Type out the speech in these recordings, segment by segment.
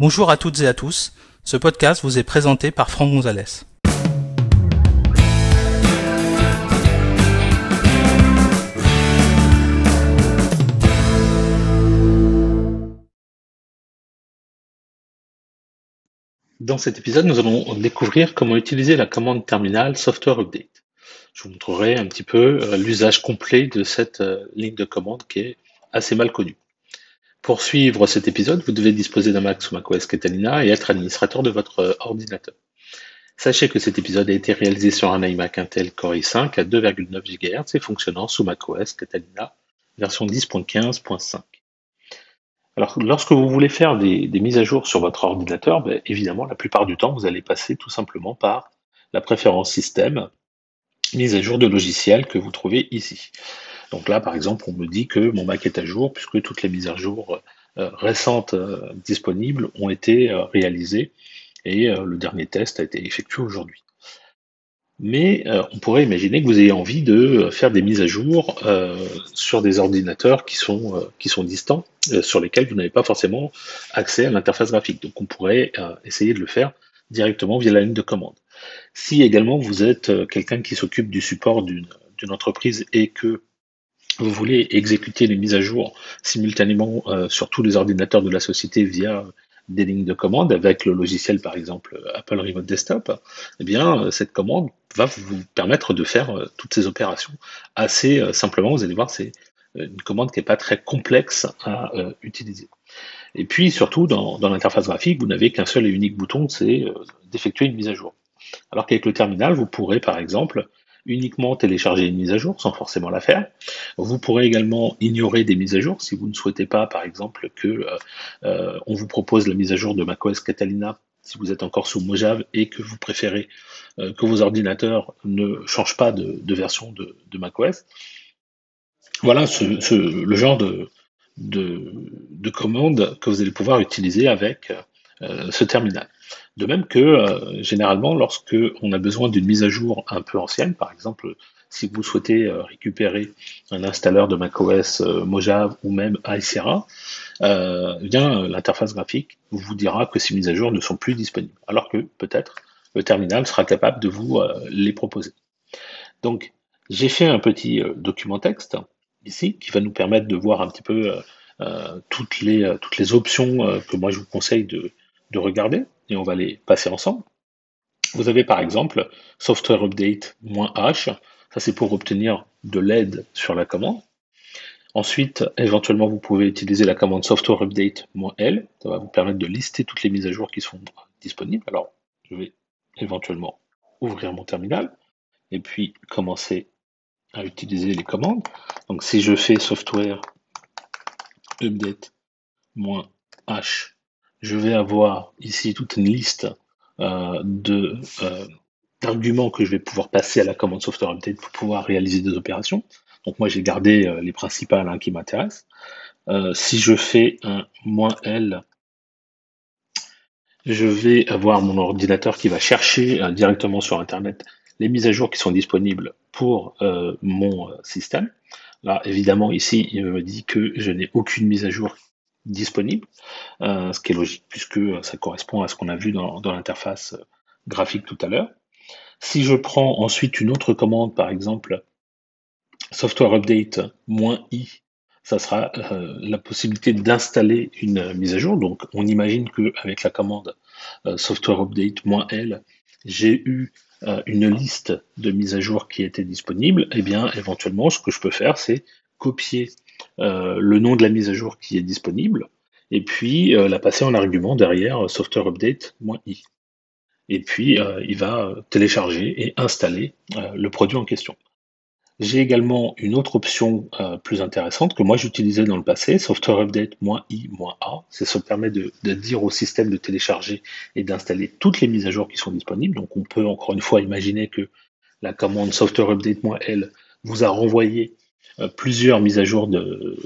Bonjour à toutes et à tous. Ce podcast vous est présenté par Franck Gonzalez. Dans cet épisode, nous allons découvrir comment utiliser la commande terminale Software Update. Je vous montrerai un petit peu euh, l'usage complet de cette euh, ligne de commande qui est assez mal connue. Pour suivre cet épisode, vous devez disposer d'un Mac sous macOS Catalina et être administrateur de votre euh, ordinateur. Sachez que cet épisode a été réalisé sur un iMac Intel Core i5 à 2,9 GHz et fonctionnant sous macOS Catalina version 10.15.5. Alors, lorsque vous voulez faire des, mises à jour sur votre ordinateur, ben, évidemment, la plupart du temps, vous allez passer tout simplement par la préférence système, mise à jour de logiciel que vous trouvez ici. Donc là, par exemple, on me dit que mon Mac est à jour puisque toutes les mises à jour euh, récentes euh, disponibles ont été euh, réalisées et le dernier test a été effectué aujourd'hui mais on pourrait imaginer que vous ayez envie de faire des mises à jour sur des ordinateurs qui sont, qui sont distants, sur lesquels vous n'avez pas forcément accès à l'interface graphique. Donc on pourrait essayer de le faire directement via la ligne de commande. Si également vous êtes quelqu'un qui s'occupe du support d'une entreprise et que vous voulez exécuter les mises à jour simultanément sur tous les ordinateurs de la société via des lignes de commande avec le logiciel par exemple Apple Remote Desktop, eh bien cette commande va vous permettre de faire euh, toutes ces opérations assez euh, simplement. Vous allez voir, c'est euh, une commande qui n'est pas très complexe à utiliser. Et puis surtout, dans, l'interface graphique, vous n'avez qu'un seul et unique bouton, c'est d'effectuer une mise à jour. Alors qu'avec le terminal, vous pourrez par exemple uniquement télécharger une mise à jour sans forcément la faire. Vous pourrez également ignorer des mises à jour si vous ne souhaitez pas, par exemple, que on vous propose la mise à jour de macOS Catalina si vous êtes encore sous Mojave et que vous préférez euh, que vos ordinateurs ne changent pas de, version de, macOS. Voilà le genre de, de, commande que vous allez pouvoir utiliser avec euh, ce terminal. De même que euh, généralement, lorsque on a besoin d'une mise à jour un peu ancienne, par exemple, si vous souhaitez récupérer un installeur de macOS Mojave ou même Icera, euh, bien l'interface graphique vous dira que ces mises à jour ne sont plus disponibles, alors que peut-être le terminal sera capable de vous euh, les proposer. Donc j'ai fait un petit euh, document texte ici qui va nous permettre de voir un petit peu toutes, les, options que moi je vous conseille de regarder et on va les passer ensemble. Vous avez par exemple software update-h, ça c'est pour obtenir de l'aide sur la commande. Ensuite, éventuellement, vous pouvez utiliser la commande software update-l. Ça va vous permettre de lister toutes les mises à jour qui sont disponibles. Alors, je vais éventuellement ouvrir mon terminal et puis commencer à utiliser les commandes. Donc, si je fais software update-h, je vais avoir ici toute une liste euh, euh, d'arguments que je vais pouvoir passer à la commande software update pour pouvoir réaliser des opérations. Donc moi j'ai gardé euh, les principales hein, qui m'intéressent. Si je fais un moins L, je vais avoir mon ordinateur qui va chercher directement sur Internet les mises à jour qui sont disponibles pour mon système. Là, évidemment, ici, il me dit que je n'ai aucune mise à jour disponible, ce qui est logique puisque ça correspond à ce qu'on a vu dans l'interface graphique tout à l'heure. Si je prends ensuite une autre commande, par exemple, software update "-i", ça sera euh, la possibilité d'installer une mise à jour. Donc, on imagine qu'avec la commande euh, software update "-l", j'ai eu euh, une liste de mises à jour qui étaient disponibles. Et eh bien, éventuellement, ce que je peux faire, c'est copier le nom de la mise à jour qui est disponible et puis la passer en argument derrière software update "-i". Et puis, il va télécharger et installer le produit en question. J'ai également une autre option euh, plus intéressante que moi j'utilisais dans le passé, Software Update "-i", "-a". C'est ça permet de, de, dire au système de télécharger et d'installer toutes les mises à jour qui sont disponibles. Donc on peut encore une fois imaginer que la commande Software Update "-l" vous a renvoyé euh, plusieurs mises à jour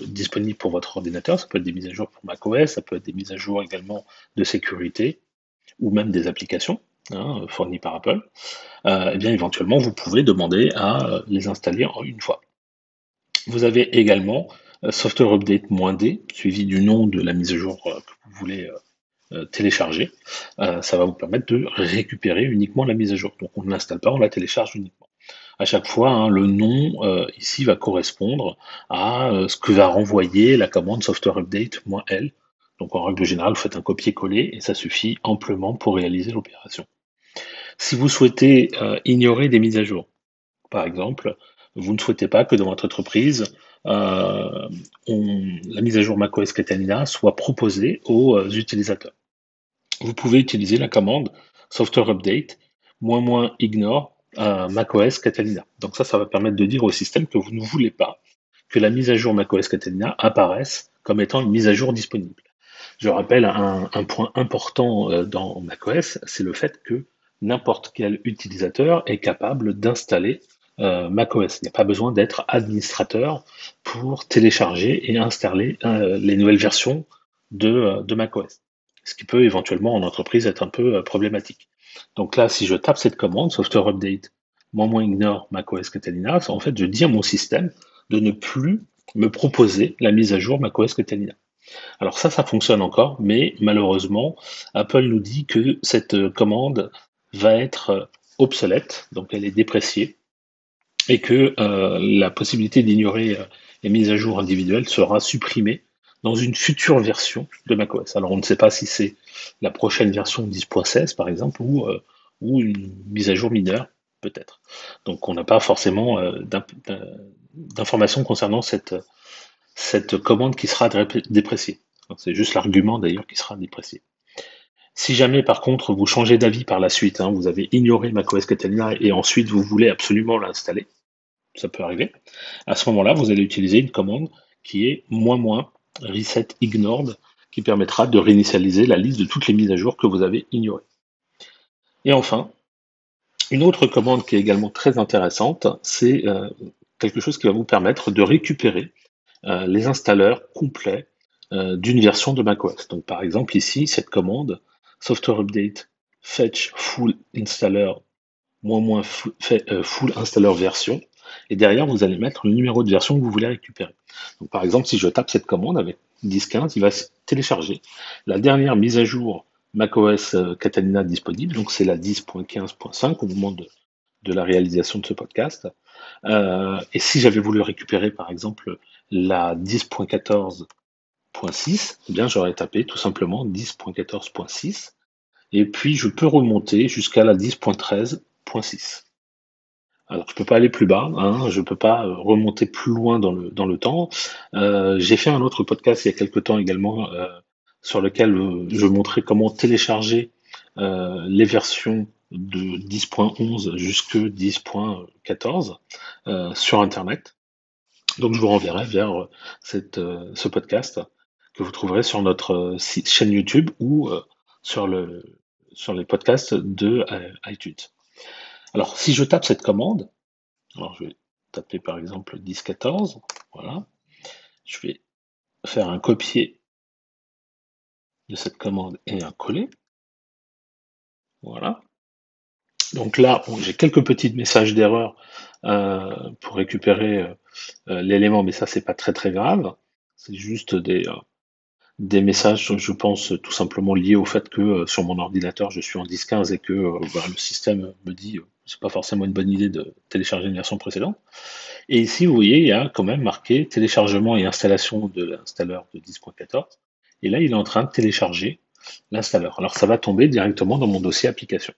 disponibles pour votre ordinateur. Ça peut être des mises à jour pour macOS, ça peut être des mises à jour également de sécurité ou même des applications. Hein, fournis par Apple, euh, eh bien éventuellement vous pouvez demander à euh, les installer une fois. Vous avez également euh, Software Update "-d", suivi du nom de la mise à jour que vous voulez télécharger, ça va vous permettre de récupérer uniquement la mise à jour. Donc on ne l'installe pas, on la télécharge uniquement. À chaque fois, hein, le nom ici va correspondre à ce que va renvoyer la commande software update-l. Donc en règle générale, vous faites un copier-coller et ça suffit amplement pour réaliser l'opération. Si vous souhaitez ignorer des mises à jour, par exemple, vous ne souhaitez pas que dans votre entreprise, euh, la mise à jour macOS Catalina soit proposée aux euh, utilisateurs. Vous pouvez utiliser la commande software update ignore euh, macOS Catalina. Donc ça, ça va permettre de dire au système que vous ne voulez pas que la mise à jour macOS Catalina apparaisse comme étant une mise à jour disponible. Je rappelle un, point important dans macOS, c'est le fait que n'importe quel utilisateur est capable d'installer euh, macOS. Il n'y a pas besoin d'être administrateur pour télécharger et installer euh, les nouvelles versions de, euh, de macOS. Ce qui peut éventuellement en entreprise être un peu problématique. Donc là, si je tape cette commande, software update, moins ignore macOS Catalina, en fait, je dis à mon système de ne plus me proposer la mise à jour macOS Catalina. Alors ça, ça fonctionne encore, mais malheureusement, Apple nous dit que cette commande va être obsolète, donc elle est dépréciée, et que euh, la possibilité d'ignorer euh, les mises à jour individuelles sera supprimée dans une future version de macOS. Alors on ne sait pas si c'est la prochaine version 10.16 par exemple ou, euh, ou une mise à jour mineure peut-être. Donc on n'a pas forcément d'informations concernant cette, cette commande qui sera dépréciée. C'est juste l'argument d'ailleurs qui sera déprécié. Si jamais par contre vous changez d'avis par la suite, hein, vous avez ignoré macOS Catalina et ensuite vous voulez absolument l'installer, ça peut arriver, à ce moment-là vous allez utiliser une commande qui est moins moins reset ignored qui permettra de réinitialiser la liste de toutes les mises à jour que vous avez ignorées. Et enfin, une autre commande qui est également très intéressante, c'est euh, quelque chose qui va vous permettre de récupérer euh, les installeurs complets euh, d'une version de macOS. Donc par exemple ici, cette commande software update fetch full installer full installer version et derrière vous allez mettre le numéro de version que vous voulez récupérer. Donc par exemple si je tape cette commande avec 10.15 il va télécharger la dernière mise à jour macOS euh, Catalina disponible donc c'est la 10.15.5 au moment de, la réalisation de ce podcast. Euh, et si j'avais voulu récupérer par exemple la 10.14 10.6, eh bien j'aurais tapé tout simplement 10.14.6 et puis je peux remonter jusqu'à la 10.13.6. Alors je peux pas aller plus bas, hein, je peux pas euh, remonter plus loin dans le, dans le temps. Euh, j'ai fait un autre podcast il y a quelque temps également euh, sur lequel je montrais comment télécharger les versions de 10.11 jusque 10.14 sur Internet. Donc je vous renverrai vers ce podcast que vous trouverez sur notre chaîne YouTube ou sur, le, sur les podcasts de iTunes. Alors, si je tape cette commande, alors je vais taper par exemple 1014, voilà, je vais faire un copier de cette commande et un coller. Voilà. Donc là, j'ai quelques petits messages d'erreur pour récupérer l'élément, mais ça c'est pas très très grave. C'est juste des, des messages, je pense, tout simplement liés au fait que euh, sur mon ordinateur, je suis en 10.15 et que euh, bah, le système me dit euh, c'est pas forcément une bonne idée de télécharger une version précédente. Et ici, vous voyez, il y a quand même marqué téléchargement et installation de l'installeur de 10.14. Et là, il est en train de télécharger l'installeur. Alors, ça va tomber directement dans mon dossier application.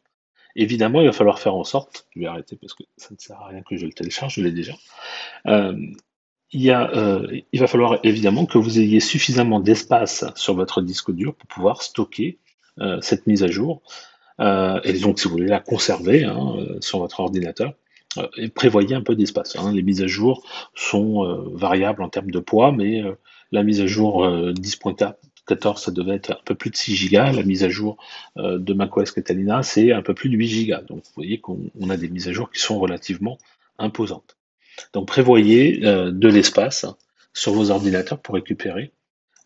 Évidemment, il va falloir faire en sorte, je vais arrêter parce que ça ne sert à rien que je le télécharge, je l'ai déjà. Euh, il, euh, il va falloir évidemment que vous ayez suffisamment d'espace sur votre disque dur pour pouvoir stocker euh, cette mise à jour. Euh, et donc, si vous voulez la conserver hein, sur votre ordinateur, et prévoyez un peu d'espace. Hein. Les mises à jour sont variables en termes de poids, mais la mise à jour 10.14, ça devait être un peu plus de 6 Go. La mise à jour de macOS Catalina, c'est un peu plus de 8 Go. Donc, vous voyez qu'on a des mises à jour qui sont relativement imposantes. Donc prévoyez euh, de l'espace sur vos ordinateurs pour récupérer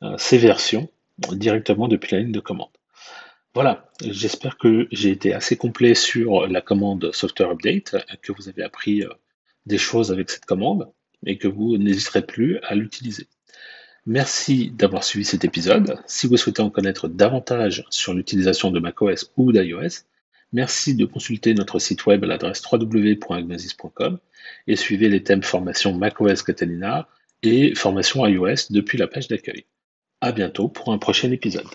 euh, ces versions directement depuis la ligne de commande. Voilà, j'espère que j'ai été assez complet sur la commande Software Update, que vous avez appris euh, des choses avec cette commande et que vous n'hésiterez plus à l'utiliser. Merci d'avoir suivi cet épisode. Si vous souhaitez en connaître davantage sur l'utilisation de macOS ou d'iOS, merci de consulter notre site web à l'adresse www.agnosis.com et suivez les thèmes formation macOS Catalina et formation iOS depuis la page d'accueil. À bientôt pour un prochain épisode.